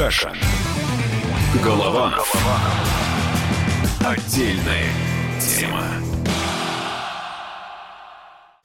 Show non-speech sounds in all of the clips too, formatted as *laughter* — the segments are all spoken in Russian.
Кашин. Голованов. Отдельная тема.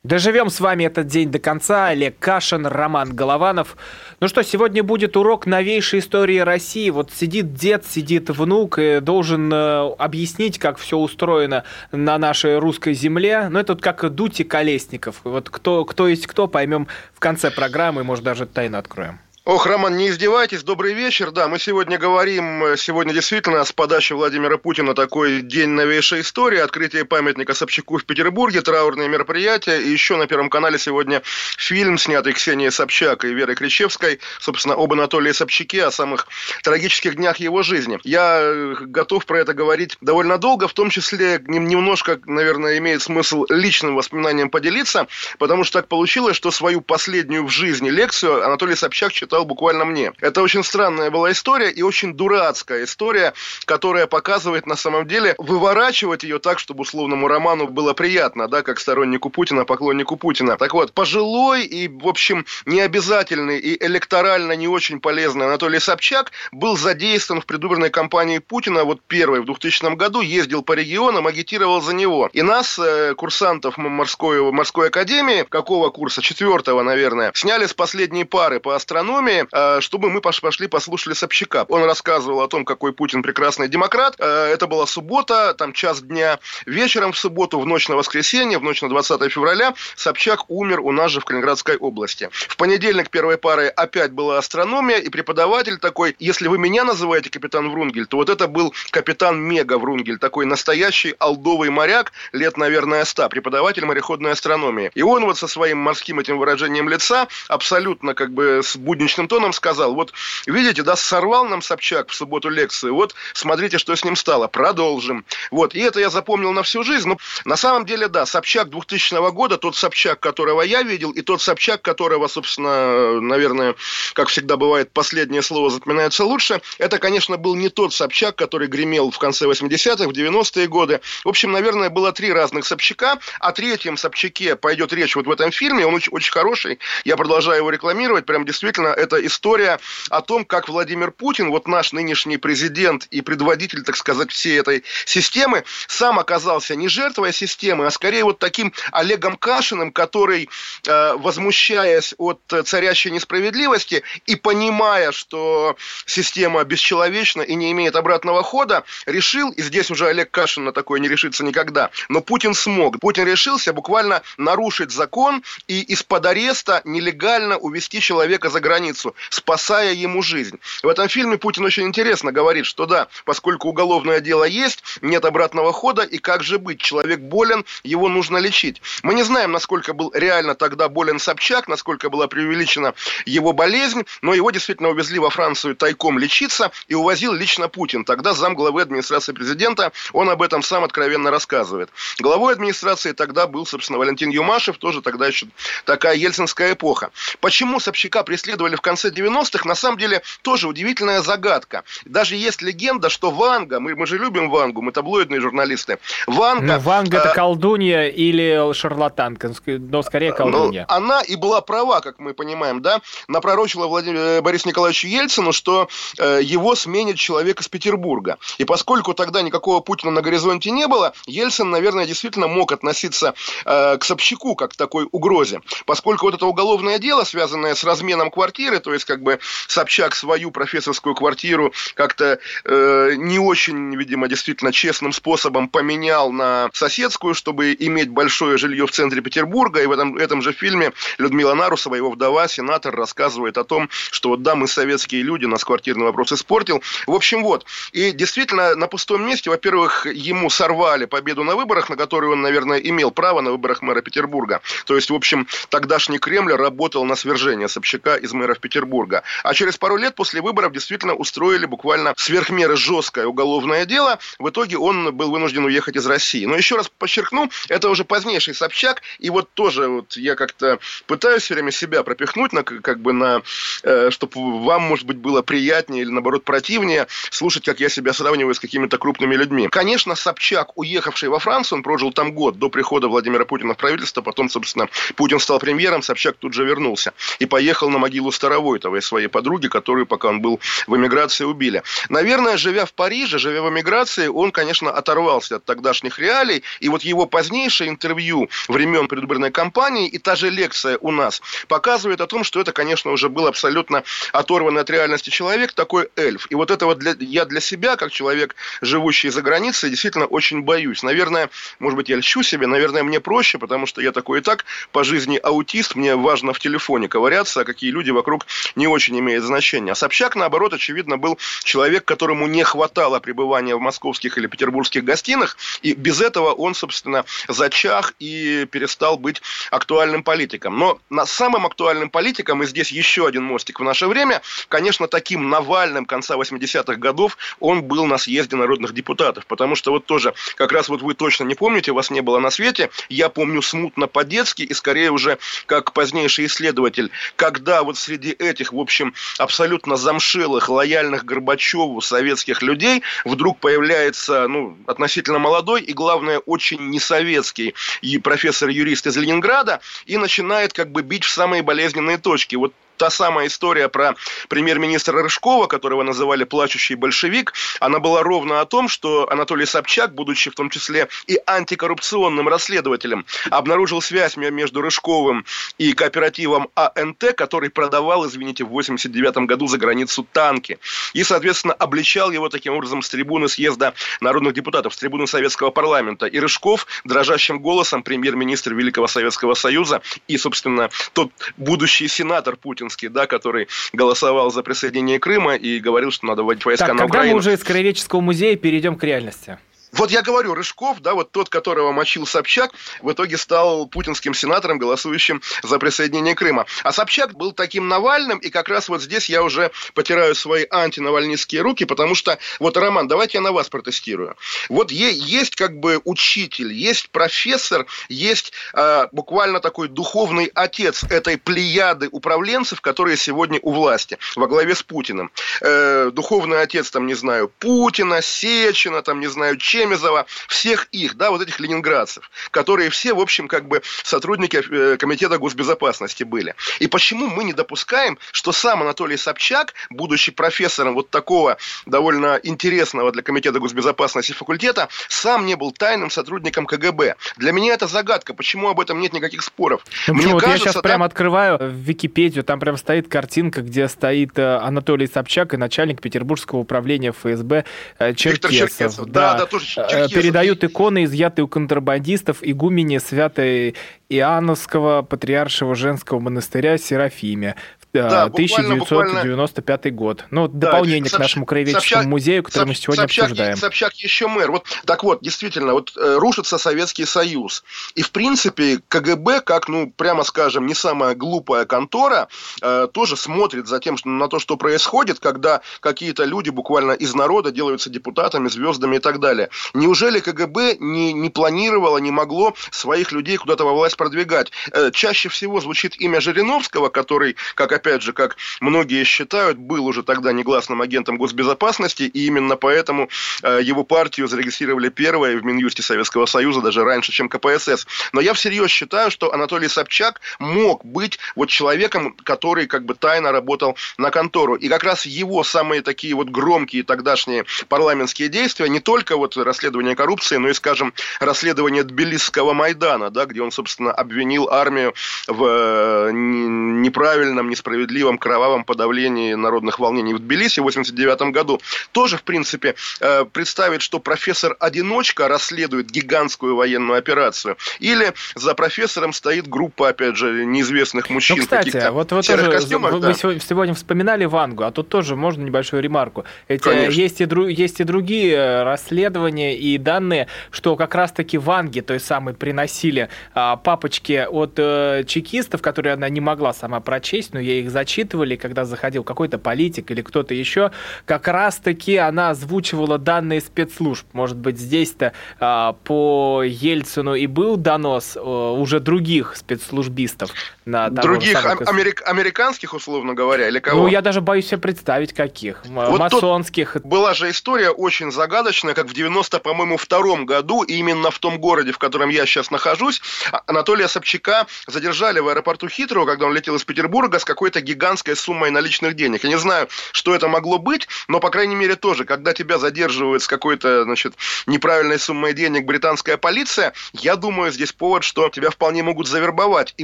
Доживем с вами этот день до конца. Олег Кашин, Роман Голованов. Ну что, сегодня будет урок новейшей истории России. Вот сидит дед, сидит внук и должен э, объяснить, как все устроено на нашей русской земле. Ну, это вот как Дути Колесников. Вот кто, кто есть кто, поймем в конце программы, может, даже тайну откроем. Ох, Роман, не издевайтесь, добрый вечер. Да, мы сегодня говорим, э, сегодня действительно с подачи Владимира Путина такой день новейшей истории, открытие памятника Собчаку в Петербурге, траурные мероприятия, и еще на Первом канале сегодня фильм, снятый Ксенией Собчак и Верой Кричевской, собственно, об Анатолии Собчаке, о самых трагических днях его жизни. Я э, готов про это говорить довольно долго, в том числе немножко, наверное, имеет смысл личным воспоминанием поделиться, потому что так получилось, что свою последнюю в жизни лекцию Анатолий Собчак читал читал буквально мне. Это очень странная была история и очень дурацкая история, которая показывает на самом деле выворачивать ее так, чтобы условному роману было приятно, да, как стороннику Путина, поклоннику Путина. Так вот, пожилой и, в общем, необязательный и электорально не очень полезный Анатолий Собчак был задействован в предвыборной кампании Путина, вот первой в 2000 году, ездил по регионам, агитировал за него. И нас, э, курсантов морской, морской академии, какого курса? Четвертого, наверное, сняли с последней пары по астрономии, Госдуме, э, чтобы мы пошли послушали Собчака. Он рассказывал о том, какой Путин прекрасный демократ. Э, это была суббота, там час дня. Вечером в субботу, в ночь на воскресенье, в ночь на 20 февраля, Собчак умер у нас же в Калининградской области. В понедельник первой парой опять была астрономия, и преподаватель такой, если вы меня называете капитан Врунгель, то вот это был капитан Мега Врунгель, такой настоящий алдовый моряк, лет, наверное, 100, преподаватель мореходной астрономии. И он вот со своим морским этим выражением лица, абсолютно как бы с будничным будничным тоном сказал, вот видите, да, сорвал нам Собчак в субботу лекцию, вот смотрите, что с ним стало, продолжим. Вот, и это я запомнил на всю жизнь. Но на самом деле, да, Собчак 2000 года, тот Собчак, которого я видел, и тот Собчак, которого, собственно, наверное, как всегда бывает, последнее слово запоминается лучше, это, конечно, был не тот Собчак, который гремел в конце 80-х, в 90-е годы. В общем, наверное, было три разных Собчака. О третьем Собчаке пойдет речь вот в этом фильме. Он очень, очень хороший. Я продолжаю его рекламировать. Прям действительно это история о том, как Владимир Путин, вот наш нынешний президент и предводитель, так сказать, всей этой системы, сам оказался не жертвой системы, а скорее вот таким Олегом Кашиным, который, э, возмущаясь от царящей несправедливости и понимая, что система бесчеловечна и не имеет обратного хода, решил, и здесь уже Олег Кашин на такое не решится никогда, но Путин смог. Путин решился буквально нарушить закон и из-под ареста нелегально увести человека за границу границу, спасая ему жизнь. В этом фильме Путин очень интересно говорит, что да, поскольку уголовное дело есть, нет обратного хода, и как же быть? Человек болен, его нужно лечить. Мы не знаем, насколько был реально тогда болен Собчак, насколько была преувеличена его болезнь, но его действительно увезли во Францию тайком лечиться и увозил лично Путин. Тогда зам главы администрации президента, он об этом сам откровенно рассказывает. Главой администрации тогда был, собственно, Валентин Юмашев, тоже тогда еще такая ельцинская эпоха. Почему Собчака преследовали в конце 90-х, на самом деле тоже удивительная загадка. Даже есть легенда, что Ванга, мы, мы же любим Вангу, мы таблоидные журналисты, Ванга... Ну, Ванга это э, колдунья или шарлатанка, но скорее ну, колдунья. Ну, она и была права, как мы понимаем, да, напророчила Владимир, э, Борис Николаевичу Ельцину, что э, его сменит человек из Петербурга. И поскольку тогда никакого Путина на горизонте не было, Ельцин, наверное, действительно мог относиться э, к Собчаку как к такой угрозе. Поскольку вот это уголовное дело, связанное с разменом квартиры, квартиры, то есть как бы Собчак свою профессорскую квартиру как-то э, не очень, видимо, действительно честным способом поменял на соседскую, чтобы иметь большое жилье в центре Петербурга, и в этом, этом же фильме Людмила Нарусова, его вдова, сенатор, рассказывает о том, что вот да, мы советские люди, нас квартирный вопрос испортил. В общем, вот. И действительно, на пустом месте, во-первых, ему сорвали победу на выборах, на которые он, наверное, имел право на выборах мэра Петербурга. То есть, в общем, тогдашний Кремль работал на свержение Собчака из мэра Петербурга. А через пару лет после выборов действительно устроили буквально сверхмеры жесткое уголовное дело. В итоге он был вынужден уехать из России. Но еще раз подчеркну, это уже позднейший Собчак. И вот тоже вот я как-то пытаюсь все время себя пропихнуть, на, как бы на, э, чтобы вам, может быть, было приятнее или, наоборот, противнее слушать, как я себя сравниваю с какими-то крупными людьми. Конечно, Собчак, уехавший во Францию, он прожил там год до прихода Владимира Путина в правительство. Потом, собственно, Путин стал премьером, Собчак тут же вернулся и поехал на могилу Сталина Старовойтовой, своей подруги, которую, пока он был в эмиграции, убили. Наверное, живя в Париже, живя в эмиграции, он, конечно, оторвался от тогдашних реалий, и вот его позднейшее интервью времен предвыборной кампании и та же лекция у нас показывает о том, что это, конечно, уже был абсолютно оторванный от реальности человек, такой эльф. И вот это вот для, я для себя, как человек, живущий за границей, действительно очень боюсь. Наверное, может быть, я льщу себе, наверное, мне проще, потому что я такой и так по жизни аутист, мне важно в телефоне ковыряться, а какие люди вокруг не очень имеет значения. А Собчак, наоборот, очевидно, был человек, которому не хватало пребывания в московских или петербургских гостинах, и без этого он, собственно, зачах и перестал быть актуальным политиком. Но на самым актуальным политиком, и здесь еще один мостик в наше время, конечно, таким Навальным конца 80-х годов он был на съезде народных депутатов, потому что вот тоже, как раз вот вы точно не помните, вас не было на свете, я помню смутно по-детски и скорее уже как позднейший исследователь, когда вот среди этих, в общем, абсолютно замшелых, лояльных Горбачеву советских людей вдруг появляется, ну, относительно молодой и, главное, очень несоветский и профессор-юрист из Ленинграда и начинает как бы бить в самые болезненные точки. Вот та самая история про премьер-министра Рыжкова, которого называли плачущий большевик, она была ровно о том, что Анатолий Собчак, будучи в том числе и антикоррупционным расследователем, обнаружил связь между Рыжковым и кооперативом АНТ, который продавал, извините, в 89 году за границу танки. И, соответственно, обличал его таким образом с трибуны съезда народных депутатов, с трибуны Советского парламента. И Рыжков дрожащим голосом, премьер-министр Великого Советского Союза и, собственно, тот будущий сенатор Путин, Путинский, да, который голосовал за присоединение Крыма и говорил, что надо вводить войска так, на когда мы уже из Краеведческого музея перейдем к реальности? Вот я говорю, Рыжков, да, вот тот, которого мочил Собчак, в итоге стал путинским сенатором, голосующим за присоединение Крыма. А Собчак был таким Навальным, и как раз вот здесь я уже потираю свои антинавальнистские руки, потому что, вот, Роман, давайте я на вас протестирую. Вот есть как бы учитель, есть профессор, есть э, буквально такой духовный отец этой плеяды управленцев, которые сегодня у власти, во главе с Путиным. Э, духовный отец, там, не знаю, Путина, Сечина, там, не знаю, чем Чемезова, всех их, да, вот этих ленинградцев, которые все, в общем, как бы сотрудники э, Комитета госбезопасности были. И почему мы не допускаем, что сам Анатолий Собчак, будучи профессором вот такого довольно интересного для Комитета госбезопасности факультета, сам не был тайным сотрудником КГБ. Для меня это загадка, почему об этом нет никаких споров. Ну, Мне кажется, я сейчас да... прямо открываю в Википедию, там прям стоит картинка, где стоит э, Анатолий Собчак и начальник Петербургского управления ФСБ э, Черкесов. Черкесов. Да, да, да, тоже передают иконы, изъятые у контрабандистов, игумене Святой Иоанновского патриаршего женского монастыря Серафиме да, 1995 буквально... год. Ну, да, дополнение Собчак, к нашему краеведческому Собчак, музею, который Собчак, мы сегодня Собчак, обсуждаем. Собчак еще мэр. Вот, так вот, действительно, вот э, рушится Советский Союз. И, в принципе, КГБ, как, ну, прямо скажем, не самая глупая контора, э, тоже смотрит за тем, что, на то, что происходит, когда какие-то люди буквально из народа делаются депутатами, звездами и так далее. Неужели КГБ не, не планировало, не могло своих людей куда-то во власть продвигать? Э, чаще всего звучит имя Жириновского, который, как опять же, как многие считают, был уже тогда негласным агентом госбезопасности, и именно поэтому э, его партию зарегистрировали первой в Минюсте Советского Союза, даже раньше, чем КПСС. Но я всерьез считаю, что Анатолий Собчак мог быть вот человеком, который как бы тайно работал на контору. И как раз его самые такие вот громкие тогдашние парламентские действия, не только вот расследование коррупции, но и, скажем, расследование Тбилисского Майдана, да, где он, собственно, обвинил армию в э, неправильном, несправедливом справедливом кровавом подавлении народных волнений в Тбилиси в 89 году, тоже, в принципе, э, представить, что профессор-одиночка расследует гигантскую военную операцию, или за профессором стоит группа, опять же, неизвестных мужчин. Ну, кстати, вот, вот тоже, костюмах, вы, да. вы сегодня вспоминали Вангу, а тут тоже можно небольшую ремарку. Эти, есть, и, дру, есть и другие э, расследования и данные, что как раз-таки Ванги, той самой, приносили а, папочки от а, чекистов, которые она не могла сама прочесть, но ей их зачитывали, когда заходил какой-то политик или кто-то еще, как раз-таки она озвучивала данные спецслужб. Может быть, здесь-то а, по Ельцину и был донос а, уже других спецслужбистов. На других самого... америк... американских, условно говоря, или кого? Ну, я даже боюсь себе представить, каких. Вот Масонских. Была же история очень загадочная, как в 90, по-моему, втором году, именно в том городе, в котором я сейчас нахожусь, а, Анатолия Собчака задержали в аэропорту Хитрого, когда он летел из Петербурга с какой-то гигантской суммой наличных денег. Я не знаю, что это могло быть, но, по крайней мере, тоже, когда тебя задерживают с какой-то, значит, неправильной суммой денег британская полиция, я думаю, здесь повод, что тебя вполне могут завербовать. И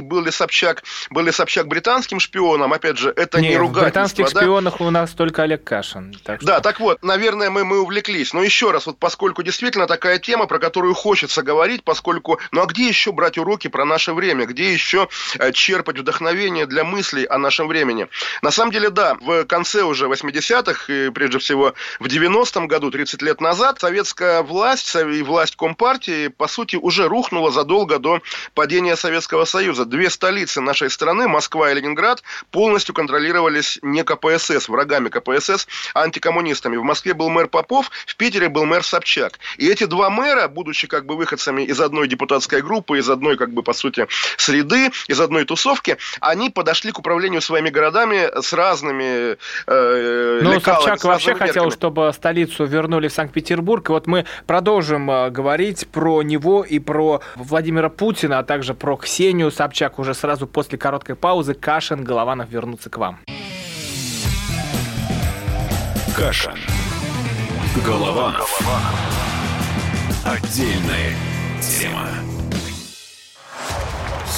был ли Собчак, был ли Собчак британским шпионом, опять же, это не, не ругательство. британских да? шпионах у нас только Олег Кашин. Так что... Да, так вот, наверное, мы, мы увлеклись. Но еще раз, вот поскольку действительно такая тема, про которую хочется говорить, поскольку, ну а где еще брать уроки про наше время? Где еще э, черпать вдохновение для мыслей о нашем времени? На самом деле, да, в конце уже 80-х, и прежде всего в 90-м году, 30 лет назад, советская власть и власть Компартии, по сути, уже рухнула задолго до падения Советского Союза. Две столицы нашей страны, Москва и Ленинград, полностью контролировались не КПСС, врагами КПСС, а антикоммунистами. В Москве был мэр Попов, в Питере был мэр Собчак. И эти два мэра, будучи как бы выходцами из одной депутатской группы, из одной, как бы, по сути, среды, из одной тусовки, они подошли к управлению своими городами с разными э, Ну, Собчак вообще мерками. хотел, чтобы столицу вернули в Санкт-Петербург. И вот мы продолжим э, говорить про него и про Владимира Путина, а также про Ксению Собчак уже сразу после короткой паузы. Кашин, Голованов вернутся к вам. Кашин. Голованов. Отдельная тема.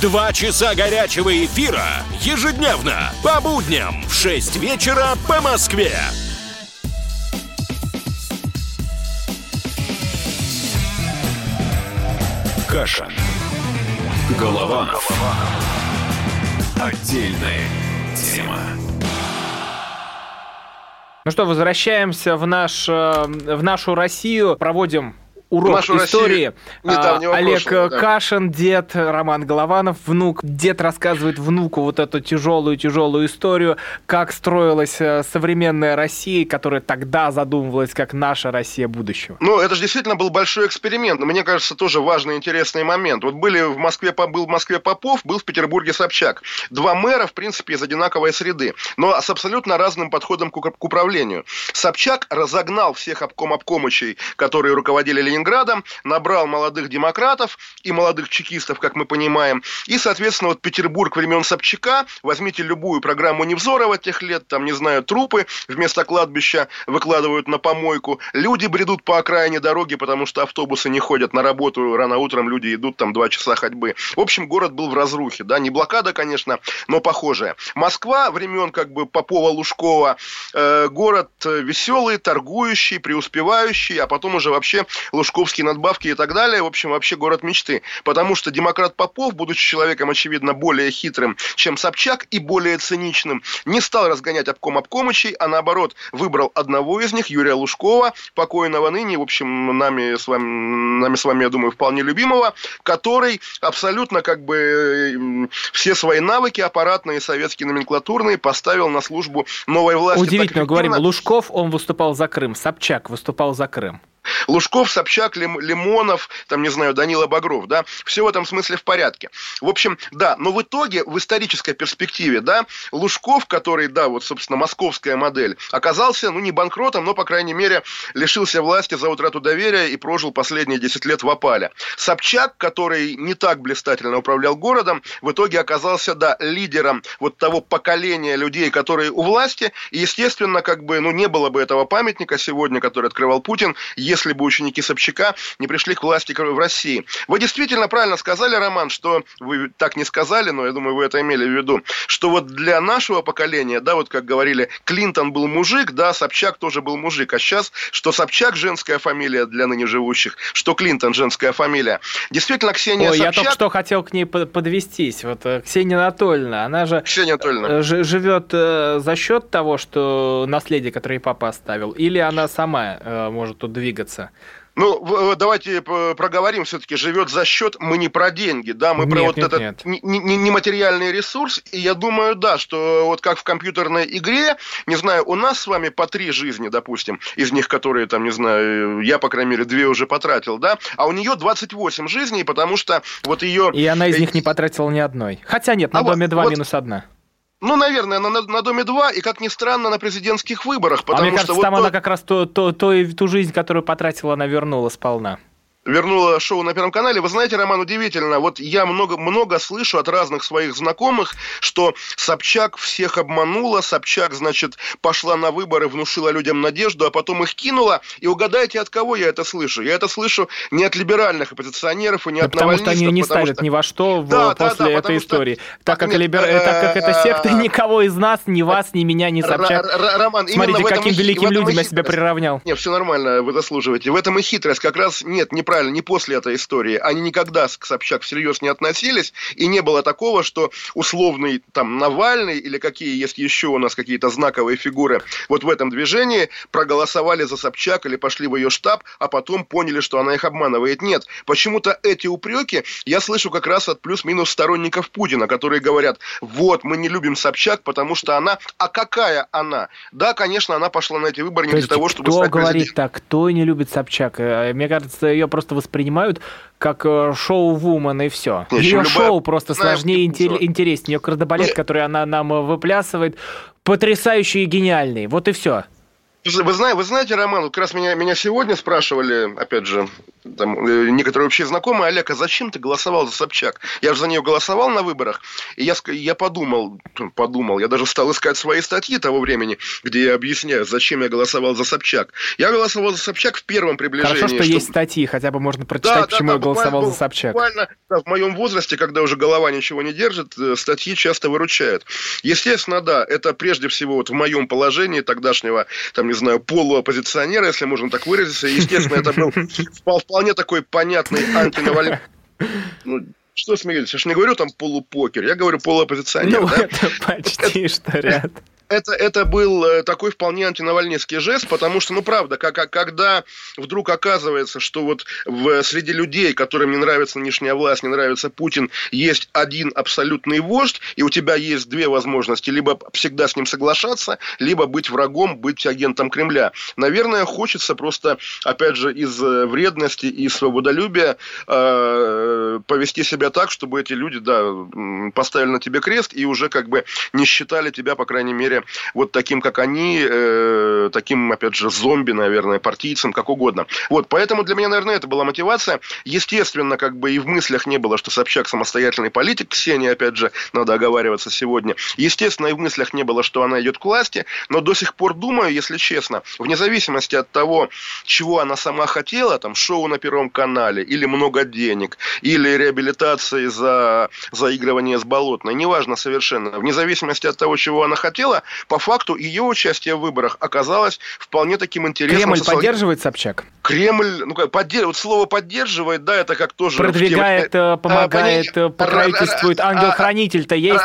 Два часа горячего эфира ежедневно по будням в 6 вечера по Москве. Каша. Голованов. Отдельная тема. Ну что, возвращаемся в, наш, э, в нашу Россию, проводим урок Нашу истории. А, Олег прошлого, да. Кашин, дед, Роман Голованов, внук. Дед рассказывает внуку вот эту тяжелую-тяжелую историю, как строилась э, современная Россия, которая тогда задумывалась как наша Россия будущего. Ну, это же действительно был большой эксперимент. Мне кажется, тоже важный, интересный момент. Вот были в Москве, был в Москве Попов, был в Петербурге Собчак. Два мэра, в принципе, из одинаковой среды, но с абсолютно разным подходом к управлению. Собчак разогнал всех обком-обкомычей, которые руководили Ленинградом, набрал молодых демократов и молодых чекистов, как мы понимаем. И, соответственно, вот Петербург времен Собчака, возьмите любую программу Невзорова тех лет, там, не знаю, трупы вместо кладбища выкладывают на помойку. Люди бредут по окраине дороги, потому что автобусы не ходят на работу рано утром, люди идут там два часа ходьбы. В общем, город был в разрухе, да, не блокада, конечно, но похожая. Москва времен как бы Попова-Лужкова, э, город веселый, торгующий, преуспевающий, а потом уже вообще лужковские надбавки и так далее. В общем, вообще город мечты. Потому что демократ Попов, будучи человеком, очевидно, более хитрым, чем Собчак, и более циничным, не стал разгонять обком обкомычей, а наоборот, выбрал одного из них, Юрия Лужкова, покойного ныне, в общем, нами с вами, нами с вами, я думаю, вполне любимого, который абсолютно как бы все свои навыки аппаратные, советские, номенклатурные поставил на службу новой власти. Удивительно, говорим, Лужков, он выступал за Крым, Собчак выступал за Крым. Лужков, Собчак, Лимонов, там, не знаю, Данила Багров, да, все в этом смысле в порядке. В общем, да, но в итоге, в исторической перспективе, да, Лужков, который, да, вот, собственно, московская модель, оказался, ну, не банкротом, но, по крайней мере, лишился власти за утрату доверия и прожил последние 10 лет в опале. Собчак, который не так блистательно управлял городом, в итоге оказался, да, лидером вот того поколения людей, которые у власти, и, естественно, как бы, ну, не было бы этого памятника сегодня, который открывал Путин, если бы ученики Собчака не пришли к власти в России. Вы действительно правильно сказали, Роман, что вы так не сказали, но я думаю, вы это имели в виду, что вот для нашего поколения, да, вот как говорили, Клинтон был мужик, да, Собчак тоже был мужик, а сейчас, что Собчак женская фамилия для ныне живущих, что Клинтон женская фамилия. Действительно, Ксения Ой, Собчак... я только что хотел к ней подвестись. Вот э, Ксения Анатольевна, она же Ксения Анатольевна. Э, живет э, за счет того, что наследие, которое папа оставил, или она сама может тут двигаться? Двигаться. Ну, давайте проговорим все-таки, живет за счет, мы не про деньги, да, мы нет, про вот нет, этот нематериальный ресурс, и я думаю, да, что вот как в компьютерной игре, не знаю, у нас с вами по три жизни, допустим, из них, которые там, не знаю, я, по крайней мере, две уже потратил, да, а у нее 28 жизней, потому что вот ее... И она из них не потратила ни одной. Хотя нет, на а Доме вот, 2 вот, минус одна. Ну, наверное, на, на Доме-2 и, как ни странно, на президентских выборах. Потому а мне кажется, что там вот она как раз то, то, то, ту жизнь, которую потратила, она вернула сполна вернула шоу на Первом канале. Вы знаете, Роман, удивительно, вот я много, много слышу от разных своих знакомых, что Собчак всех обманула, Собчак, значит, пошла на выборы, внушила людям надежду, а потом их кинула. И угадайте, от кого я это слышу? Я это слышу не от либеральных оппозиционеров и не да от Потому что они не ставят что... ни во что в, да, после да, да, этой истории. Что... Так, как нет, либер... э... так как эта секта никого из нас, ни вас, ни меня, ни Собчак. Роман, Смотрите, каким великим людям я себя приравнял. Нет, все нормально, вы заслуживаете. В этом и хитрость. Как раз нет, неправильно правильно, не после этой истории. Они никогда к Собчак всерьез не относились, и не было такого, что условный там Навальный или какие есть еще у нас какие-то знаковые фигуры вот в этом движении проголосовали за Собчак или пошли в ее штаб, а потом поняли, что она их обманывает. Нет, почему-то эти упреки я слышу как раз от плюс-минус сторонников Путина, которые говорят, вот, мы не любим Собчак, потому что она... А какая она? Да, конечно, она пошла на эти выборы не То для того, чтобы кто стать говорит так, кто не любит Собчак? Э, мне кажется, ее просто просто воспринимают как э, шоу-вумен и все. Ее шоу просто сложнее и интереснее. Ее кардебалет, который она нам э, выплясывает, потрясающий и гениальный. Вот и все. Вы, знаете, вы знаете, Роман, вот как раз меня, меня сегодня спрашивали, опять же, там, э, некоторые общие знакомые, Олег, а зачем ты голосовал за Собчак? Я же за нее голосовал на выборах, и я, я подумал, подумал, я даже стал искать свои статьи того времени, где я объясняю, зачем я голосовал за Собчак. Я голосовал за Собчак в первом приближении. Хорошо, что чтобы... есть статьи, хотя бы можно прочитать, да, почему да, да, я голосовал за Собчак. Буквально да, в моем возрасте, когда уже голова ничего не держит, э, статьи часто выручают. Естественно, да, это прежде всего вот в моем положении тогдашнего, там, не знаю, полуоппозиционера, если можно так выразиться. Естественно, это был *laughs* вполне такой понятный *laughs* антинавальный... Ну, что смеетесь? Я же не говорю там полупокер, я говорю полуоппозиционер. Ну, да? это почти что ряд это, это был э, такой вполне антинавальнистский жест, потому что, ну, правда, как, когда вдруг оказывается, что вот в, среди людей, которым не нравится нынешняя власть, не нравится Путин, есть один абсолютный вождь, и у тебя есть две возможности, либо всегда с ним соглашаться, либо быть врагом, быть агентом Кремля. Наверное, хочется просто, опять же, из э, вредности и свободолюбия э, повести себя так, чтобы эти люди, да, поставили на тебе крест и уже как бы не считали тебя, по крайней мере, мере, вот таким, как они, э, таким, опять же, зомби, наверное, партийцам, как угодно. Вот, поэтому для меня, наверное, это была мотивация. Естественно, как бы и в мыслях не было, что Собчак самостоятельный политик, Ксения, опять же, надо оговариваться сегодня. Естественно, и в мыслях не было, что она идет к власти, но до сих пор думаю, если честно, вне зависимости от того, чего она сама хотела, там, шоу на Первом канале, или много денег, или реабилитации за заигрывание с болотной, неважно совершенно, вне зависимости от того, чего она хотела, по факту ее участие в выборах оказалось вполне таким интересным. Кремль социал... поддерживает Собчак? Кремль, ну как, поддерживает, вот слово поддерживает, да, это как тоже... Продвигает, тему... Э, помогает, а, покровительствует, ангел-хранитель-то есть?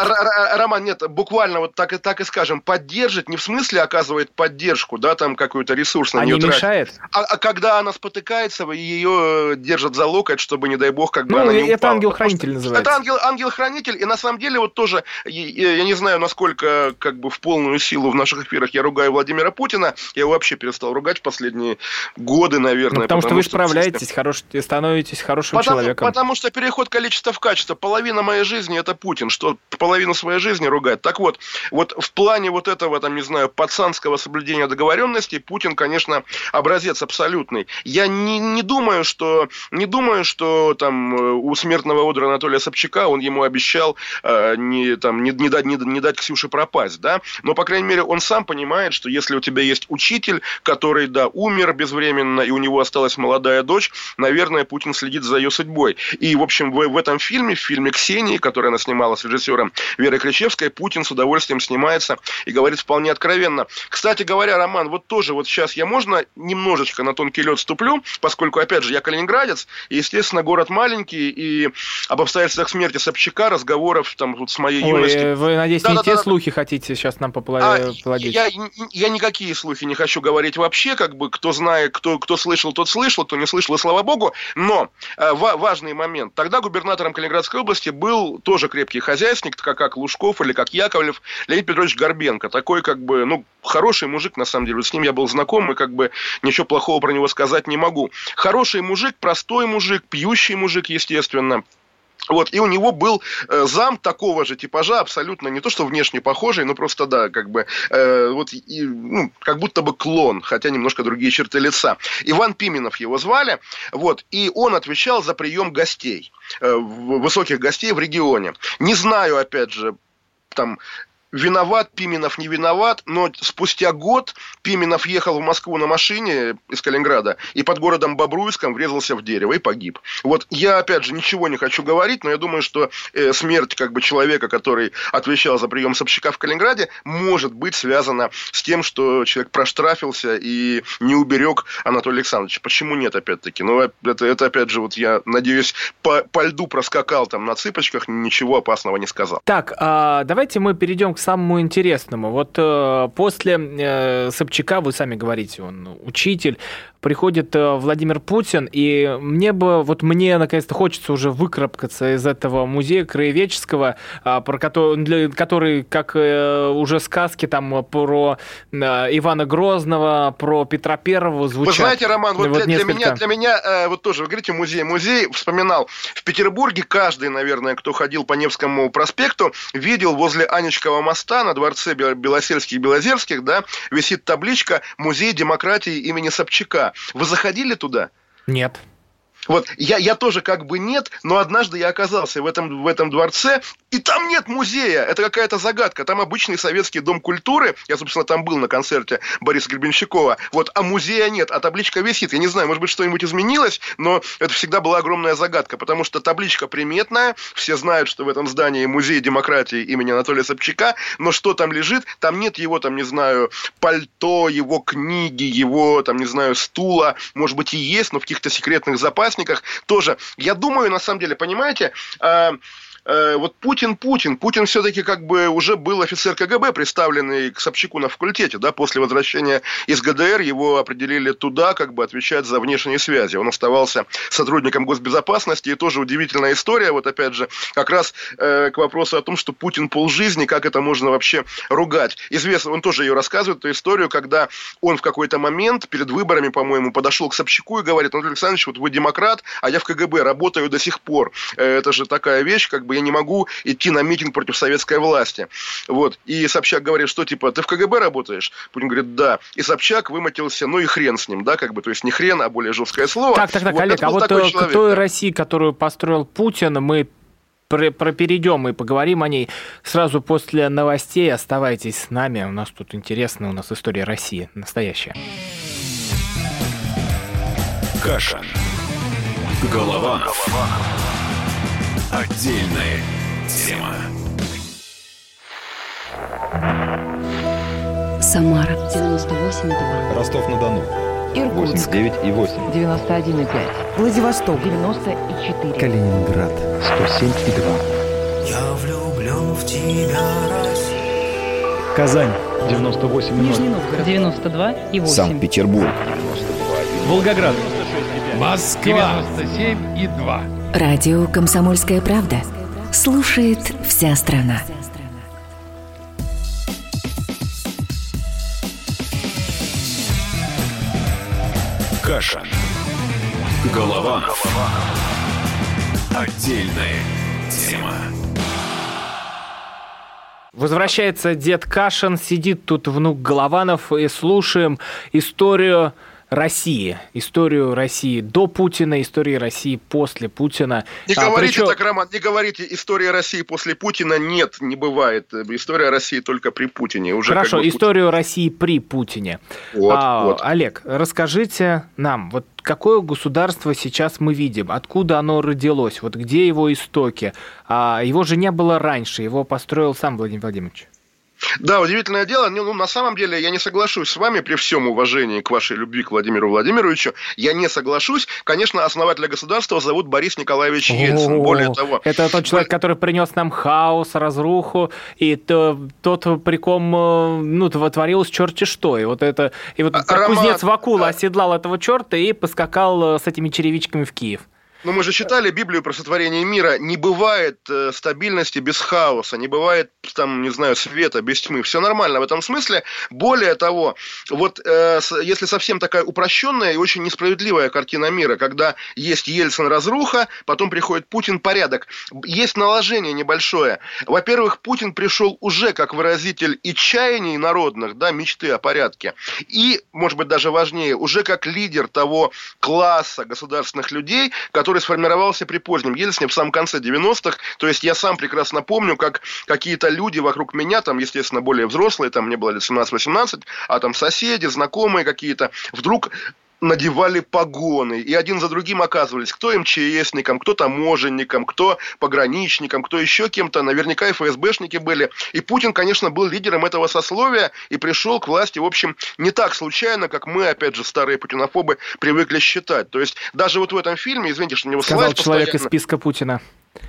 Роман, нет, буквально вот так, так и скажем, поддержит, не в смысле оказывает поддержку, да, там какой-то ресурс на а нее не мешает? А, а когда она спотыкается, ее держат за локоть, чтобы, не дай бог, как бы ну, она не это ангел-хранитель называется. Это ангел, ангел-хранитель, и на самом деле вот тоже, я, я не знаю, насколько как бы в полную силу в наших эфирах я ругаю Владимира Путина. Я его вообще перестал ругать в последние годы, наверное. Ну, потому, потому что вы справляетесь, хорош... становитесь хорошим потому, человеком. Потому что переход количества в качество. Половина моей жизни это Путин. Что половину своей жизни ругать. Так вот, вот в плане вот этого, там, не знаю, пацанского соблюдения договоренностей, Путин, конечно, образец абсолютный. Я не, не думаю, что не думаю, что там э, у смертного одра Анатолия Собчака он ему обещал э, не, там, не, не, дать, не, не дать Ксюше пропасть, да, но, по крайней мере, он сам понимает, что если у тебя есть учитель, который, да, умер безвременно, и у него осталась молодая дочь, наверное, Путин следит за ее судьбой. И, в общем, в, в этом фильме, в фильме «Ксении», который она снимала с режиссером Верой Кричевской, Путин с удовольствием снимается и говорит вполне откровенно. Кстати говоря, Роман, вот тоже вот сейчас я можно немножечко на тонкий лед ступлю, поскольку, опять же, я калининградец, и, естественно, город маленький, и об обстоятельствах смерти Собчака разговоров там вот с моей Ой, юности... Вы, надеюсь, да, не да, те да, слухи хотите сейчас нам там поплодить? А, я, я никакие слухи не хочу говорить вообще, как бы кто знает, кто, кто слышал, тот слышал, кто не слышал, и слава богу. Но э, важный момент. Тогда губернатором Калининградской области был тоже крепкий хозяйственник, как, как Лужков или как Яковлев, Леонид Петрович Горбенко. Такой, как бы, ну, хороший мужик, на самом деле. С ним я был знаком, и как бы ничего плохого про него сказать не могу. Хороший мужик, простой мужик, пьющий мужик, естественно. Вот, и у него был э, зам такого же типажа, абсолютно не то, что внешне похожий, но просто, да, как бы, э, вот, и, ну, как будто бы клон, хотя немножко другие черты лица. Иван Пименов его звали, вот, и он отвечал за прием гостей, э, высоких гостей в регионе. Не знаю, опять же, там виноват Пименов, не виноват, но спустя год Пименов ехал в Москву на машине из Калининграда и под городом Бобруйском врезался в дерево и погиб. Вот я, опять же, ничего не хочу говорить, но я думаю, что э, смерть как бы человека, который отвечал за прием Собчака в Калининграде, может быть связана с тем, что человек проштрафился и не уберег Анатолия Александровича. Почему нет, опять-таки? Ну, это, это опять же, вот я надеюсь, по, по льду проскакал там на цыпочках, ничего опасного не сказал. Так, а давайте мы перейдем к самому интересному. Вот э, после э, Собчака, вы сами говорите, он учитель, приходит э, Владимир Путин, и мне бы, вот мне наконец-то хочется уже выкарабкаться из этого музея краеведческого, э, про который, для, который как э, уже сказки там про э, Ивана Грозного, про Петра Первого звучат. Вы знаете, Роман, вот, вот для, несколько... для меня, для меня э, вот тоже, вы говорите, музей, музей, вспоминал, в Петербурге каждый, наверное, кто ходил по Невскому проспекту, видел возле Анечкова моста на дворце Белосельских и Белозерских, да, висит табличка «Музей демократии имени Собчака». Вы заходили туда? Нет. Вот я, я тоже как бы нет, но однажды я оказался в этом, в этом дворце, и там нет музея. Это какая-то загадка. Там обычный советский дом культуры. Я, собственно, там был на концерте Бориса Гребенщикова. Вот, а музея нет, а табличка висит. Я не знаю, может быть, что-нибудь изменилось, но это всегда была огромная загадка, потому что табличка приметная, все знают, что в этом здании музей демократии имени Анатолия Собчака, но что там лежит, там нет его, там, не знаю, пальто, его книги, его, там, не знаю, стула, может быть, и есть, но в каких-то секретных запасах участниках тоже. Я думаю, на самом деле, понимаете, э, Э, вот Путин Путин. Путин все-таки как бы уже был офицер КГБ, представленный к Собчаку на факультете. Да? После возвращения из ГДР его определили туда, как бы отвечать за внешние связи. Он оставался сотрудником госбезопасности. И тоже удивительная история. Вот опять же, как раз э, к вопросу о том, что Путин полжизни, как это можно вообще ругать. Известно, он тоже ее рассказывает, эту историю, когда он в какой-то момент перед выборами, по-моему, подошел к Собчаку и говорит, Анатолий Александрович, вот вы демократ, а я в КГБ работаю до сих пор. Э, это же такая вещь, как бы бы я не могу идти на митинг против советской власти. Вот. И Собчак говорит, что типа, ты в КГБ работаешь? Путин говорит, да. И Собчак выматился, ну и хрен с ним, да, как бы, то есть не хрен, а более жесткое слово. Так, так, так, вот, Олег, а вот э, человек, к той да. России, которую построил Путин, мы про, про перейдем и поговорим о ней сразу после новостей. Оставайтесь с нами. У нас тут интересная у нас история России. Настоящая. Каша. Голованов. Голованов. Отдельная тема. Самара 98,2. Ростов-на-Дону. Иркутск 89,8. 91,5. Владивосток 94. Калининград 107,2. Я влюблен в тебя, Россия. Казань 98,0. Нижний Новгород 92,8. Санкт-Петербург 92,8. Волгоград 96,5. Москва 97,2. Радио «Комсомольская правда». Слушает вся страна. Каша. Голова. Отдельная тема. Возвращается дед Кашин, сидит тут внук Голованов и слушаем историю России, историю России до Путина, историю России после Путина. Не а, говорите причем... так, Роман, не говорите, история России после Путина нет, не бывает. История России только при Путине. Уже Хорошо, историю Путин. России при Путине. Вот, а, вот. Олег, расскажите нам, вот какое государство сейчас мы видим, откуда оно родилось, вот где его истоки. А, его же не было раньше, его построил сам Владимир Владимирович. Да, удивительное дело. Ну, на самом деле, я не соглашусь с вами при всем уважении к вашей любви к Владимиру Владимировичу. Я не соглашусь. Конечно, основателя государства зовут Борис Николаевич Ельцин. Более того... Это тот человек, который принес нам хаос, разруху, и то, тот при ком э, ну, творилось черти что. И вот это... И вот Роман, кузнец Вакула оседлал этого черта и поскакал э, с этими черевичками в Киев. Но мы же читали Библию про сотворение мира. Не бывает э, стабильности без хаоса, не бывает, там, не знаю, света без тьмы. Все нормально в этом смысле. Более того, вот э, если совсем такая упрощенная и очень несправедливая картина мира, когда есть Ельцин разруха, потом приходит Путин порядок. Есть наложение небольшое. Во-первых, Путин пришел уже как выразитель и чаяний народных, да, мечты о порядке. И, может быть, даже важнее, уже как лидер того класса государственных людей, которые который сформировался при позднем Ельцине в самом конце 90-х. То есть я сам прекрасно помню, как какие-то люди вокруг меня, там, естественно, более взрослые, там мне было лет 17-18, а там соседи, знакомые какие-то, вдруг надевали погоны, и один за другим оказывались, кто МЧСником, кто таможенником, кто пограничником, кто еще кем-то, наверняка и ФСБшники были. И Путин, конечно, был лидером этого сословия и пришел к власти, в общем, не так случайно, как мы, опять же, старые путинофобы, привыкли считать. То есть даже вот в этом фильме, извините, что не Сказал человек из списка Путина.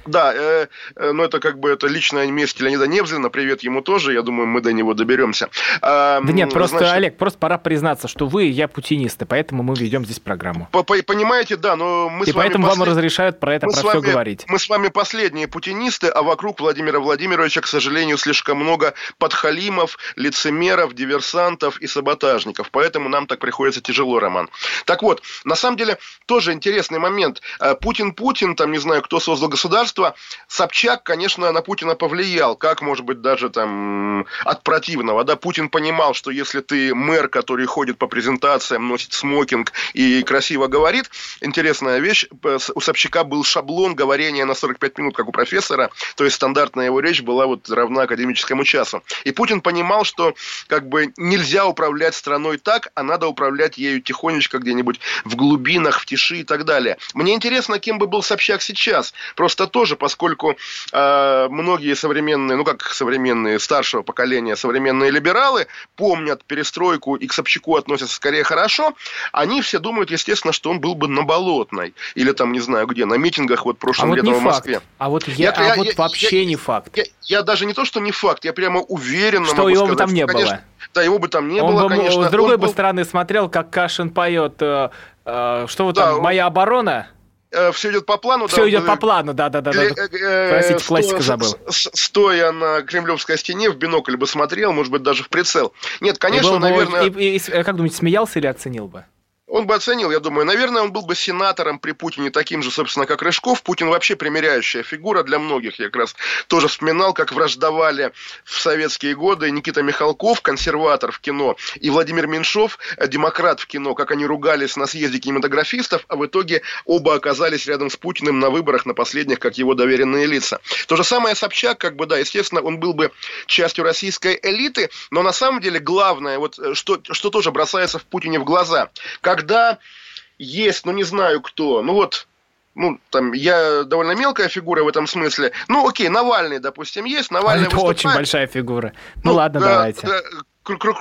Да, э, э, но это как бы это личная месть Леонида Невзина. Привет ему тоже. Я думаю, мы до него доберемся. А, да нет, просто, значит, Олег, просто пора признаться, что вы и я путинисты, поэтому мы ведем здесь программу. Понимаете, да, но мы и с вами поэтому послед... вам разрешают про это, мы про все вами, говорить. Мы с вами последние путинисты, а вокруг Владимира Владимировича, к сожалению, слишком много подхалимов, лицемеров, диверсантов и саботажников. Поэтому нам так приходится тяжело, Роман. Так вот, на самом деле, тоже интересный момент. Э, Путин-Путин, там, не знаю, кто создал государство, государства. Собчак, конечно, на Путина повлиял, как, может быть, даже там от противного. Да, Путин понимал, что если ты мэр, который ходит по презентациям, носит смокинг и красиво говорит, интересная вещь, у Собчака был шаблон говорения на 45 минут, как у профессора, то есть стандартная его речь была вот равна академическому часу. И Путин понимал, что как бы нельзя управлять страной так, а надо управлять ею тихонечко где-нибудь в глубинах, в тиши и так далее. Мне интересно, кем бы был Собчак сейчас. Просто это тоже, поскольку э, многие современные, ну как современные, старшего поколения, современные либералы помнят перестройку и к Собчаку относятся скорее хорошо, они все думают, естественно, что он был бы на Болотной или там, не знаю где, на митингах вот прошлым а летом вот в Москве. Факт. А вот, я, я, а вот я, вообще я, не факт. Я, я даже не то, что не факт, я прямо уверен, что его бы там не конечно, было. Да, его бы там не он было, бы, конечно. С другой бы был... стороны смотрел, как Кашин поет, э, э, что вот да, там, «Моя оборона». Э, все идет по плану. Все да, идет по плану, да, да, да. да. Э, Простите, классика забыл. Стоя на кремлевской стене, в бинокль бы смотрел, может быть, даже в прицел. Нет, конечно, наверное... И, как думаете, смеялся или оценил бы? Он бы оценил, я думаю. Наверное, он был бы сенатором при Путине таким же, собственно, как Рыжков. Путин вообще примиряющая фигура для многих. Я как раз тоже вспоминал, как враждовали в советские годы Никита Михалков, консерватор в кино, и Владимир Меньшов, э, демократ в кино, как они ругались на съезде кинематографистов, а в итоге оба оказались рядом с Путиным на выборах, на последних, как его доверенные лица. То же самое Собчак, как бы, да, естественно, он был бы частью российской элиты, но на самом деле главное, вот э, что, что тоже бросается в Путине в глаза, как когда есть, ну не знаю кто, ну вот ну, там, я довольно мелкая фигура в этом смысле. Ну, окей, Навальный, допустим, есть. Навальный Это выступает. очень большая фигура. Ну, ну ладно, да, давайте. Да,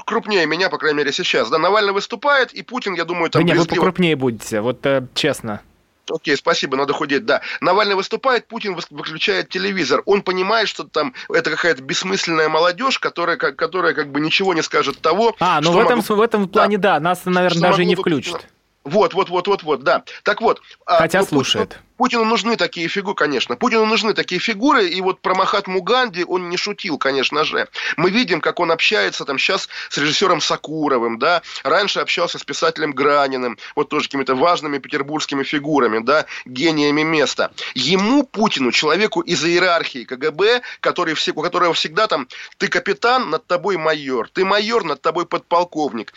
крупнее меня, по крайней мере, сейчас. Да, Навальный выступает, и Путин, я думаю, там... Да нет, вы покрупнее будете, вот э, честно. Окей, спасибо, надо худеть, да. Навальный выступает, Путин выключает телевизор. Он понимает, что там это какая-то бессмысленная молодежь, которая, которая как бы ничего не скажет того, А, ну в этом, могу... в этом плане, да, да нас, наверное, даже не включат. Вот, вот, вот, вот, вот, да. Так вот. А, Хотя ну, слушает. Путину, Путину нужны такие фигуры, конечно. Путину нужны такие фигуры, и вот про Махатму Ганди он не шутил, конечно же. Мы видим, как он общается там сейчас с режиссером Сакуровым, да. Раньше общался с писателем Граниным, вот тоже какими-то важными петербургскими фигурами, да, гениями места. Ему, Путину, человеку из иерархии КГБ, который, у которого всегда там, ты капитан, над тобой майор, ты майор, над тобой подполковник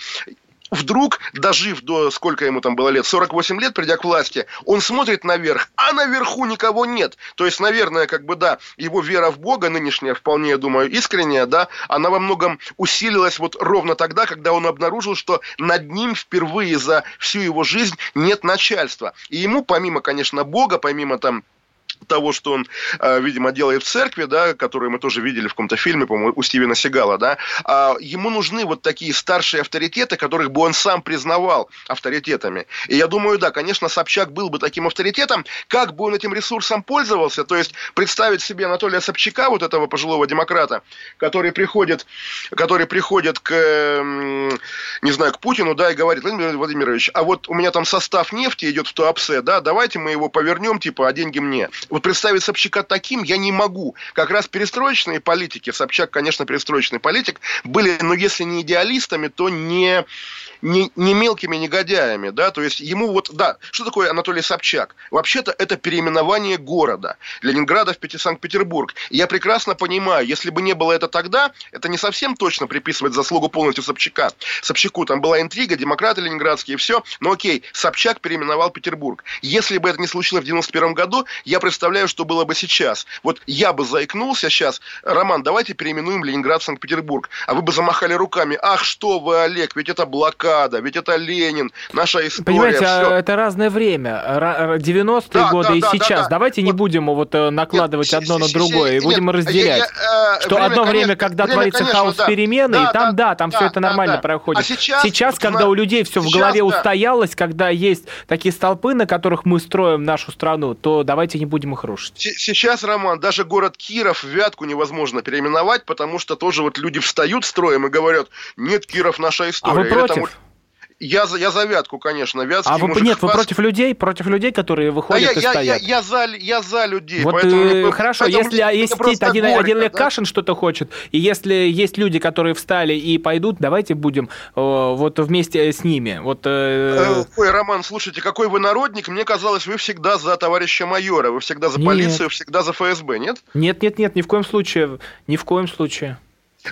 вдруг, дожив до, сколько ему там было лет, 48 лет, придя к власти, он смотрит наверх, а наверху никого нет. То есть, наверное, как бы, да, его вера в Бога нынешняя, вполне, я думаю, искренняя, да, она во многом усилилась вот ровно тогда, когда он обнаружил, что над ним впервые за всю его жизнь нет начальства. И ему, помимо, конечно, Бога, помимо там того, что он, э, видимо, делает в церкви, да, которую мы тоже видели в каком-то фильме, по-моему, у Стивена Сигала, да, а ему нужны вот такие старшие авторитеты, которых бы он сам признавал авторитетами. И я думаю, да, конечно, Собчак был бы таким авторитетом, как бы он этим ресурсом пользовался, то есть представить себе Анатолия Собчака, вот этого пожилого демократа, который приходит, который приходит к, не знаю, к Путину, да, и говорит, Владимир Владимирович, а вот у меня там состав нефти идет в Туапсе, да, давайте мы его повернем, типа, а деньги мне. Вот представить Собчака таким я не могу. Как раз перестроечные политики, Собчак, конечно, перестроечный политик, были, ну, если не идеалистами, то не не, не мелкими негодяями, да, то есть ему вот, да, что такое Анатолий Собчак? Вообще-то это переименование города, Ленинграда в Санкт-Петербург. И я прекрасно понимаю, если бы не было это тогда, это не совсем точно приписывать заслугу полностью Собчака. Собчаку там была интрига, демократы ленинградские, все, но окей, Собчак переименовал Петербург. Если бы это не случилось в 91 году, я представляю, что было бы сейчас. Вот я бы заикнулся сейчас, Роман, давайте переименуем Ленинград в Санкт-Петербург. А вы бы замахали руками, ах, что вы, Олег, ведь это блокада ведь это Ленин, наша история. Понимаете, все. А это разное время, 90-е да, годы да, и да, сейчас. Да, да. Давайте вот, не будем вот э, накладывать нет, одно на другое, и будем нет, разделять. Я, я, э, что время, одно время, когда время, творится конечно, хаос да. перемены, да, и там, да, да там да, все это нормально да, проходит. А сейчас, сейчас когда у людей все в голове да. устоялось, когда есть такие столпы, на которых мы строим нашу страну, то давайте не будем их рушить. Сейчас, Роман, даже город Киров, Вятку невозможно переименовать, потому что тоже вот люди встают строем и говорят, нет, Киров наша история. А вы против? Я за, я за Вятку, конечно. Вятский а вы, нет, вы против людей, против людей, которые выходят а и я, стоят. Я, я, я, за, я за людей. Вот поэтому, э, хорошо, поэтому если, мне один, горько, один Олег да? Кашин что-то хочет, и если есть люди, которые встали и пойдут, давайте будем э, вот вместе с ними. Вот, э... Э, ой, Роман, слушайте, какой вы народник. Мне казалось, вы всегда за товарища майора, вы всегда за полицию, нет. всегда за ФСБ, нет? Нет, нет, нет, ни в коем случае. Ни в коем случае.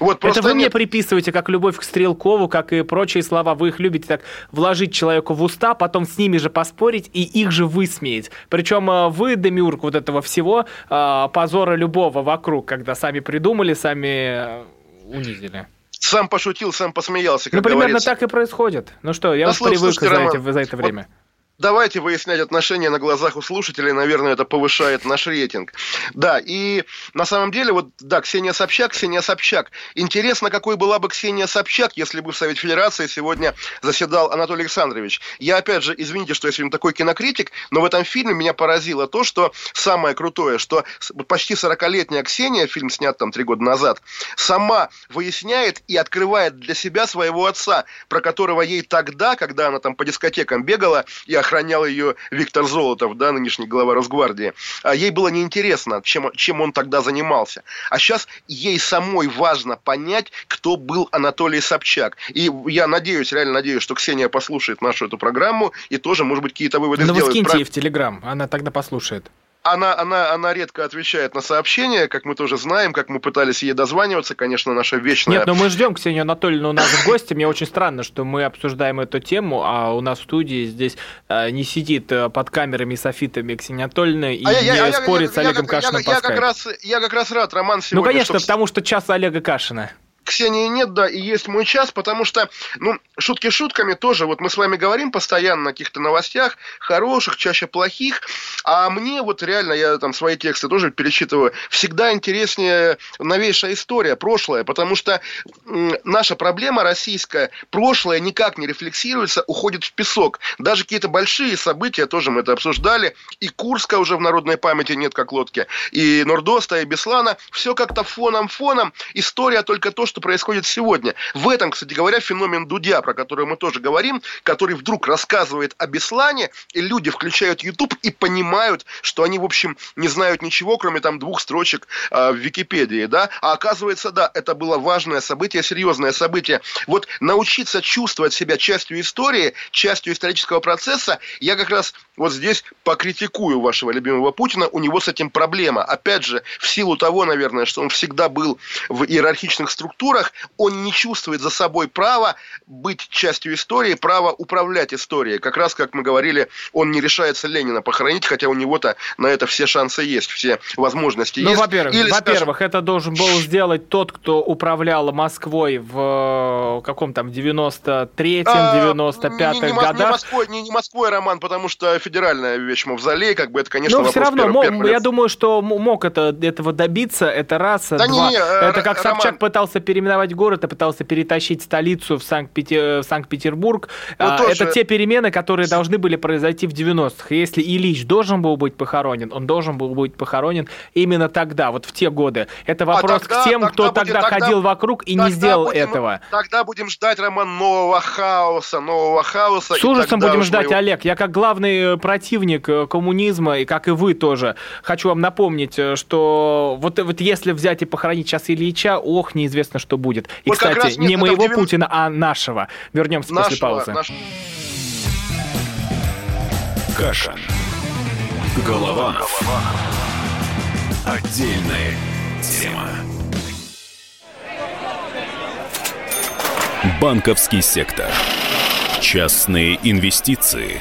Вот Это вы мне приписываете, как любовь к Стрелкову, как и прочие слова. Вы их любите так вложить человеку в уста, потом с ними же поспорить и их же высмеять. Причем э, вы, Демиург, вот этого всего, э, позора любого вокруг, когда сами придумали, сами э, унизили. Сам пошутил, сам посмеялся, как Ну, примерно говорится. так и происходит. Ну что, я да, уж привык за, эти, за это время. Вот давайте выяснять отношения на глазах у слушателей, наверное, это повышает наш рейтинг. Да, и на самом деле, вот, да, Ксения Собчак, Ксения Собчак. Интересно, какой была бы Ксения Собчак, если бы в Совете Федерации сегодня заседал Анатолий Александрович. Я, опять же, извините, что я сегодня такой кинокритик, но в этом фильме меня поразило то, что самое крутое, что почти 40-летняя Ксения, фильм снят там три года назад, сама выясняет и открывает для себя своего отца, про которого ей тогда, когда она там по дискотекам бегала и охранял ее Виктор Золотов, да, нынешний глава Росгвардии. А ей было неинтересно, чем, чем он тогда занимался. А сейчас ей самой важно понять, кто был Анатолий Собчак. И я надеюсь, реально надеюсь, что Ксения послушает нашу эту программу и тоже, может быть, какие-то выводы Но сделает. Ну вы скиньте ей в Телеграм, она тогда послушает она, она, она редко отвечает на сообщения, как мы тоже знаем, как мы пытались ей дозваниваться, конечно, наша вечная... Нет, но мы ждем Ксению Анатольевну у нас в гости. Мне очень странно, что мы обсуждаем эту тему, а у нас в студии здесь э, не сидит э, под камерами и софитами Ксения Анатольевна и а не я, спорит я, с Олегом я, Кашиным я, я, я, как раз, я как раз рад, Роман, сегодня... Ну, конечно, что... потому что час Олега Кашина. Ксении нет, да, и есть мой час, потому что, ну, шутки шутками тоже, вот мы с вами говорим постоянно о каких-то новостях, хороших, чаще плохих, а мне вот реально, я там свои тексты тоже перечитываю, всегда интереснее новейшая история, прошлое, потому что наша проблема российская, прошлое никак не рефлексируется, уходит в песок. Даже какие-то большие события, тоже мы это обсуждали, и Курска уже в народной памяти нет как лодки, и Нордоста, и Беслана, все как-то фоном-фоном, история только то, что происходит сегодня. В этом, кстати говоря, феномен Дудя, про который мы тоже говорим, который вдруг рассказывает о Беслане, и люди включают YouTube и понимают, что они, в общем, не знают ничего, кроме там двух строчек э, в Википедии, да, а оказывается, да, это было важное событие, серьезное событие. Вот научиться чувствовать себя частью истории, частью исторического процесса, я как раз вот здесь покритикую вашего любимого Путина, у него с этим проблема. Опять же, в силу того, наверное, что он всегда был в иерархичных структурах, он не чувствует за собой права быть частью истории, права управлять историей. Как раз, как мы говорили, он не решается Ленина похоронить, хотя у него-то на это все шансы есть, все возможности ну, есть. Во-первых, Или, во-первых, скажем... это должен был сделать тот, кто управлял Москвой в э, каком там 93-м, 95-м а, годах. Не Москвой, не, не Москвой, Роман, потому что федеральная вещь, мавзолей, как бы это, конечно, Но все равно, первого- мо- первого я думаю, что мог это, этого добиться, это раз, Да два. не, э, это как Роман- Собчак пытался переименовать город, и пытался перетащить столицу в Санкт-Пете- в Санкт-Петербург. Ну, А, тоже- Это те перемены, которые должны были произойти в 90-х. И Если Ильич должен был быть похоронен, он должен был быть похоронен именно тогда, вот в те годы. Это вопрос А тогда- к тем, кто тогда тогда будет- тогда- ходил вокруг и не Тогда сделал будем- этого. Тогда будем ждать, Роман, нового хаоса, нового хаоса. С ужасом тогда будем ждать, его- Олег. Я как главный э, противник э, коммунизма, и как и вы тоже, хочу вам напомнить, э, что вот, вот если взять и похоронить сейчас Ильича, ох, неизвестно, что будет. И, Вот кстати, раз не моего 90 Путина, а нашего. Вернемся после Нашего- паузы. наш- Кашин. Голованов. Отдельная тема. Банковский сектор. Частные инвестиции.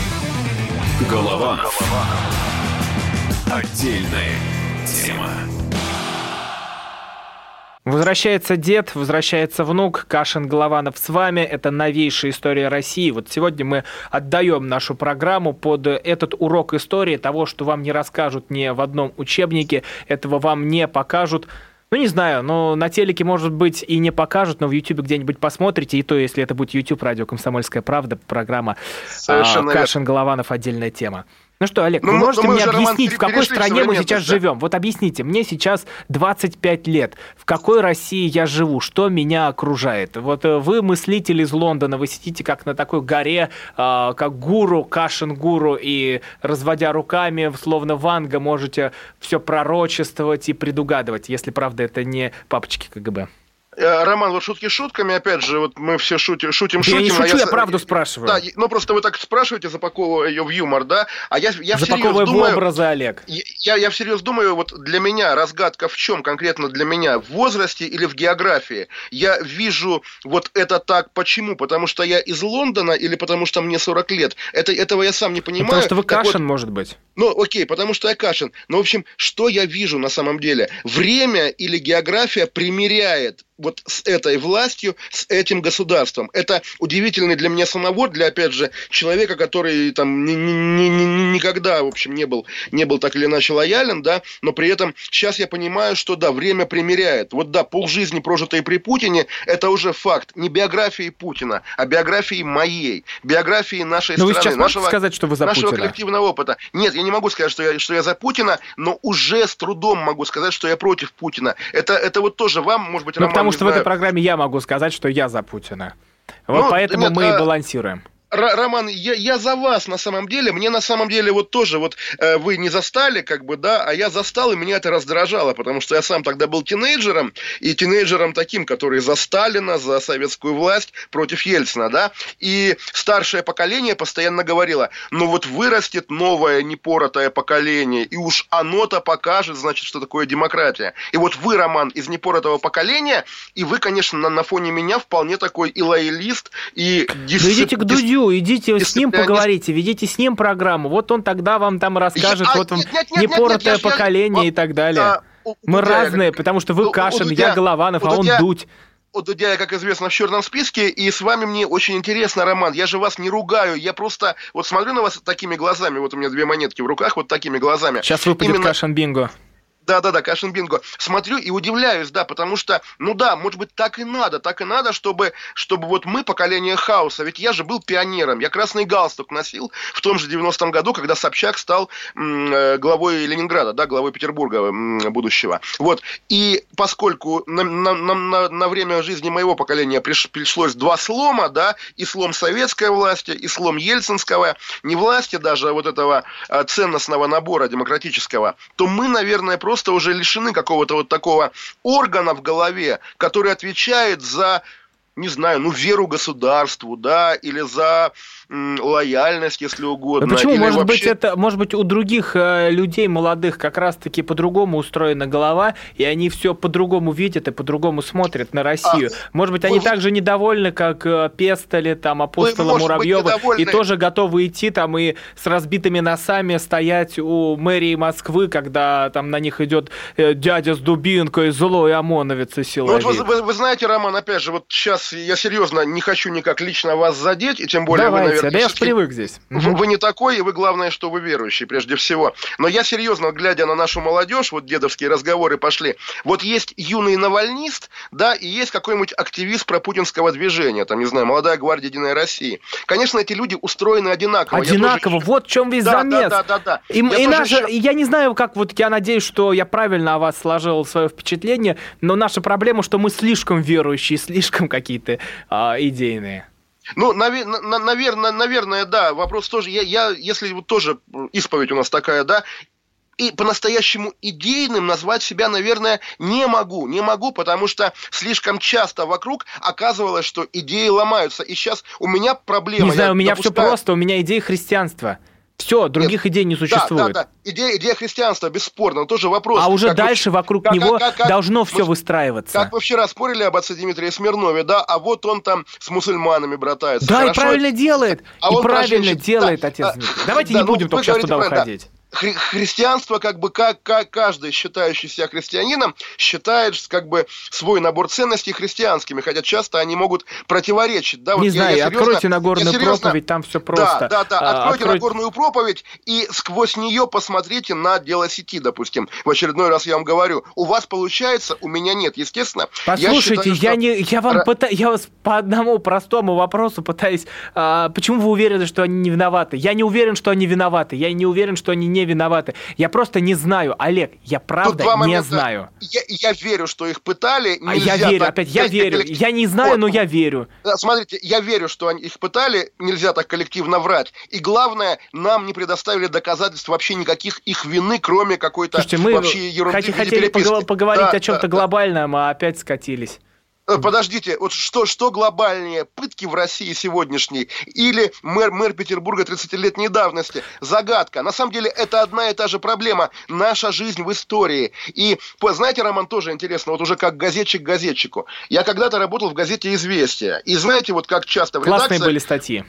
Голованов. Отдельная тема. Возвращается дед, возвращается внук, Кашин Голованов с вами. Это новейшая история России. Вот сегодня мы отдаем нашу программу под этот урок истории, того, что вам не расскажут ни в одном учебнике, этого вам не покажут. Ну, не знаю, но на телеке, может быть, и не покажут, но в Ютубе где-нибудь посмотрите, и то, если это будет YouTube, радио «Комсомольская правда», программа а, Совершенно верно. Кашин Голованов отдельная тема. Ну что, Олег, Ну, вы можете мне объяснить, в какой стране мы сейчас да. живем? Вот объясните, мне сейчас 25 лет. В какой России я живу? Что меня окружает? Вот э, вы мыслитель из Лондона, вы сидите как на такой горе, а, как гуру, Кашин гуру, и разводя руками, словно Ванга, можете все пророчествовать и предугадывать, если, правда, это не папочки КГБ. Э, Роман, вот шутки шутками, опять же, вот мы все шутим, шутим, Да шутим. я не а шучу, я с- правду спрашиваю. Да, ну просто вы так спрашиваете, запаковывая ее в юмор, да? А я, я всерьез Запаковывая в думаю... образы, Олег. Я, я всерьез думаю, вот для меня разгадка в чем конкретно для меня? В возрасте или в географии? Я вижу вот это так. Почему? Потому что я из Лондона или потому что мне 40 лет? Это, этого я сам не Ну, понимаю. Потому что вы Так вот, Кашин, может быть. ну, окей, потому что я Кашин. Но, в общем, что я вижу на самом деле? Время или география примеряет вот с этой властью, с этим государством. Это удивительный для меня самого, для, опять же, человека, который там ни- ни- ни- ни- никогда, в общем, не был, не был так или иначе лоялен, да, но при этом сейчас я понимаю, что, да, время примеряет. Вот, да, полжизни, прожитой при Путине, это уже факт. Не биографии Путина, а биографии моей, биографии нашей Но вы страны, сейчас можете нашего, сказать, что вы за нашего Путина? коллективного опыта. Нет, я не могу сказать, что я, что я за Путина, но уже с трудом могу сказать, что я против Путина. Это, это вот тоже вам, может быть, Роман, потому что в этой знаю. программе я могу сказать, что я за Путина. Вот Ну, поэтому нет, мы и а- балансируем. Р- Роман, я, я за вас на самом деле. Мне на самом деле вот тоже вот э, вы не застали, как бы, да, а я застал, и меня это раздражало, потому что я сам тогда был тинейджером, и тинейджером таким, который за Сталина, за советскую власть против Ельцина, да, и старшее поколение постоянно говорило, ну вот вырастет новое непоротое поколение, и уж оно-то покажет, значит, что такое демократия. И вот вы, Роман, из непоротого поколения, и вы, конечно, на, на фоне меня вполне такой и лоялист, и Ну дисцип- идите с ним поговорите, ведите с ним программу. Вот он тогда вам там расскажет, Я- а, вот вам нет, нет, нет, нет, непоротое я- поколение и так далее. а, у- Мы разные, потому что вы у Кашин, Дудя- я Голованов, а он Дудь. у Дудя, я, как известно, в черном списке, и с вами мне очень интересно, Роман. Я же вас не ругаю, я просто вот смотрю на вас такими глазами, вот у меня две монетки в руках, вот такими глазами. Сейчас выпадет Именно- Кашин Бинго. Да-да-да, Кашин Бинго. Смотрю и удивляюсь, да, потому что, ну да, может быть, так и надо, так и надо, чтобы, чтобы вот мы, поколение хаоса, ведь я же был пионером, я красный галстук носил в том же 90-м году, когда Собчак стал м, э, главой Ленинграда, да, главой Петербурга м, будущего. Вот, и поскольку на, на- на- на- время жизни моего поколения приш- пришлось два слома, да, и слом советской власти, и слом ельцинского, не власти даже, вот этого а, ценностного набора демократического, то мы, наверное, просто уже лишены какого-то вот такого органа в голове, который отвечает за не знаю, ну, веру государству, да, или за м, лояльность, если угодно. Ну почему? Может быть, вообще- это, может быть, у других э, людей молодых как раз-таки по-другому устроена голова, и они все по-другому видят и по-другому смотрят на Россию. может быть, они вы- так же недовольны, как э, Пестели, там, апостола может быть, Муравьева, и тоже готовы идти там и с разбитыми носами стоять у мэрии Москвы, когда там на них идет э, дядя с дубинкой, злой ОМОНовец и Ну, вот силовик. вы, вы- вы знаете, Роман, опять же, вот сейчас я серьезно не хочу никак лично вас задеть, и тем более Давайте, вы, наверное, да я привык здесь. Вы, вы не такой, и вы, главное, что вы верующий, прежде всего. Но я серьезно, глядя на нашу молодежь, вот дедовские разговоры пошли, вот есть юный навальнист, да, и есть какой-нибудь активист пропутинского движения, там, не знаю, молодая гвардия Единой России. Конечно, эти люди устроены одинаково. Я тоже Одинаково, считаю- вот в чем весь Да, замес. да, да, да, да. И, Я и тоже наша- и я не знаю, как вот я надеюсь, что я правильно о вас сложил свое впечатление, но наша проблема, что мы слишком верующие, слишком какие-то а, идейные. Ну, наверное, наверное, да. Вопрос тоже, я, я, если вот тоже исповедь у нас такая, да, и по-настоящему идейным назвать себя, наверное, не могу. Не могу, потому что слишком часто вокруг оказывалось, что идеи ломаются. И сейчас у меня проблема. не знаю, я у меня все допускаю- просто, у меня идея христианства. Все, других идей не существует. Да, да, да. Идея, идея христианства, бесспорно, но тоже вопрос. А уже дальше вы- вокруг как- него как- как- должно мы- все выстраиваться. Как вы вчера спорили об отце Дмитрии Смирнове, да, а вот он там с мусульманами братается. Да, и Хорошо, правильно делает. а и правильно женщин. делает Да, отец а, Дмитрий. Давайте да, не ну, будем только сейчас туда правильно, да. Хри- христианство, как бы, как, как каждый, считающий себя христианином, считает как бы свой набор ценностей христианскими, хотя часто они могут противоречить. Да, вот не я- знаю, я серьезно- откройте я Нагорную серьезно- проповедь, там все просто. Да, да, да. А, Откройте откройте- Нагорную проповедь и сквозь нее посмотрите на дело сети, допустим. В очередной раз я вам говорю, у вас получается, у меня нет, естественно. Послушайте, я, считаю, что- не, я вам Ра- пыта- я вас по одному простому вопросу пытаюсь. а, почему вы уверены, что они не виноваты? Я не уверен, что они виноваты. Я не уверен, что они не виноваты. Я просто не знаю, Олег. Я правда не момента. знаю. Я, я верю, что их пытали. А я верю, так- опять я верю. коллектив- Я не знаю, Вот. но я верю. Да, Смотрите, я верю, что они их пытали, нельзя так коллективно врать. И главное, нам не предоставили доказательств вообще никаких их вины, кроме какой-то Слушайте, мы вообще ерунды хотели погла- поговорить Да, о чем-то да, да. глобальном, а опять скатились. Э, Подождите, вот что, что глобальнее, пытки в России сегодняшней или мэр, мэр Петербурга 30-летней давности? Загадка. На самом деле это одна и та же проблема. Наша жизнь в истории. И, знаете, Роман, тоже интересно, вот уже как газетчик газетчику. Я когда-то работал в газете «Известия». И знаете, вот как часто в Классные редакции... были статьи.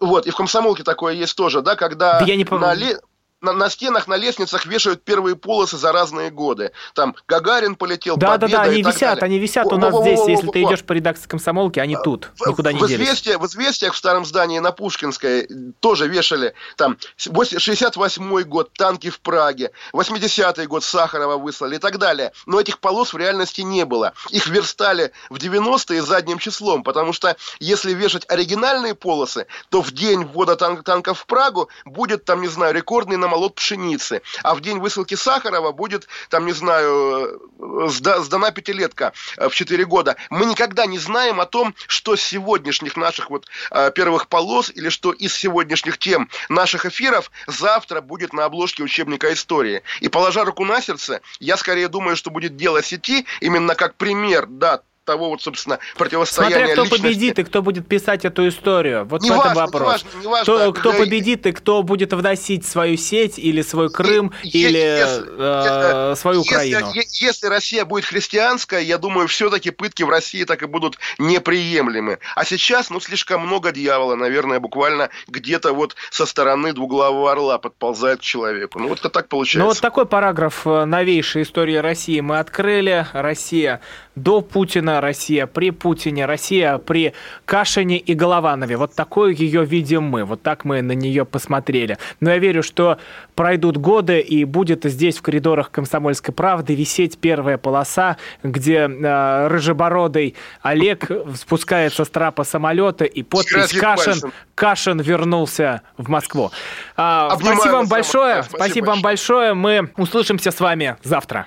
Вот, и в комсомолке такое есть тоже, да, когда Да я не помню. на, на, на стенах, на лестницах вешают первые полосы за разные годы. Там Гагарин полетел, Да, да, Победа да, и они так висят, далее. они висят у нас здесь. Если ты идешь по редакции комсомолки, они тут, никуда не в, делись. известиях, в известиях в старом здании на Пушкинской тоже вешали там 68 год, танки в Праге, 80-й год Сахарова выслали и так далее. Но этих полос в реальности не было. Их верстали в 90-е задним числом, потому что если вешать оригинальные полосы, то в день ввода тан- танков в Прагу будет там, не знаю, рекордный намолот пшеницы, а в день высылки Сахарова будет там, не знаю, э, сда- сдана пятилетка э, в 4 года. Мы никогда не знаем о том, что с сегодняшних наших вот э, первых полос или что из сегодняшних тем наших эфиров завтра будет на обложке учебника истории. И положа руку на сердце, я скорее думаю, что будет дело сети именно как пример, да, того вот, собственно, противостояния Смотря кто личности. победит и кто будет писать эту историю. Вот Не в этом важно, не вопрос. важно, не важно. Кто, кто победит и кто будет вносить свою сеть или свой Крым Е- или если- э, свою если, Украину. Если Россия будет христианская, я думаю, все-таки пытки в России так и будут неприемлемы. А сейчас, ну, слишком много дьявола, наверное, буквально где-то вот со стороны двуглавого орла подползает к человеку. Ну, вот это так получается. Ну вот такой параграф э, новейшей истории России мы открыли. Россия до Путина, Россия при Путине, Россия при Кашине и Голованове. Вот такой ее видим мы. Вот так мы на нее посмотрели. Но я верю, что пройдут годы и будет здесь в коридорах Комсомольской правды висеть первая полоса, где э, рыжебородый Олег спускается с трапа самолета и подпись Кашин. Кашин вернулся в Москву. Обнимаю спасибо вам большое. Спасибо, Спасибо вам большое. Мы услышимся с вами завтра.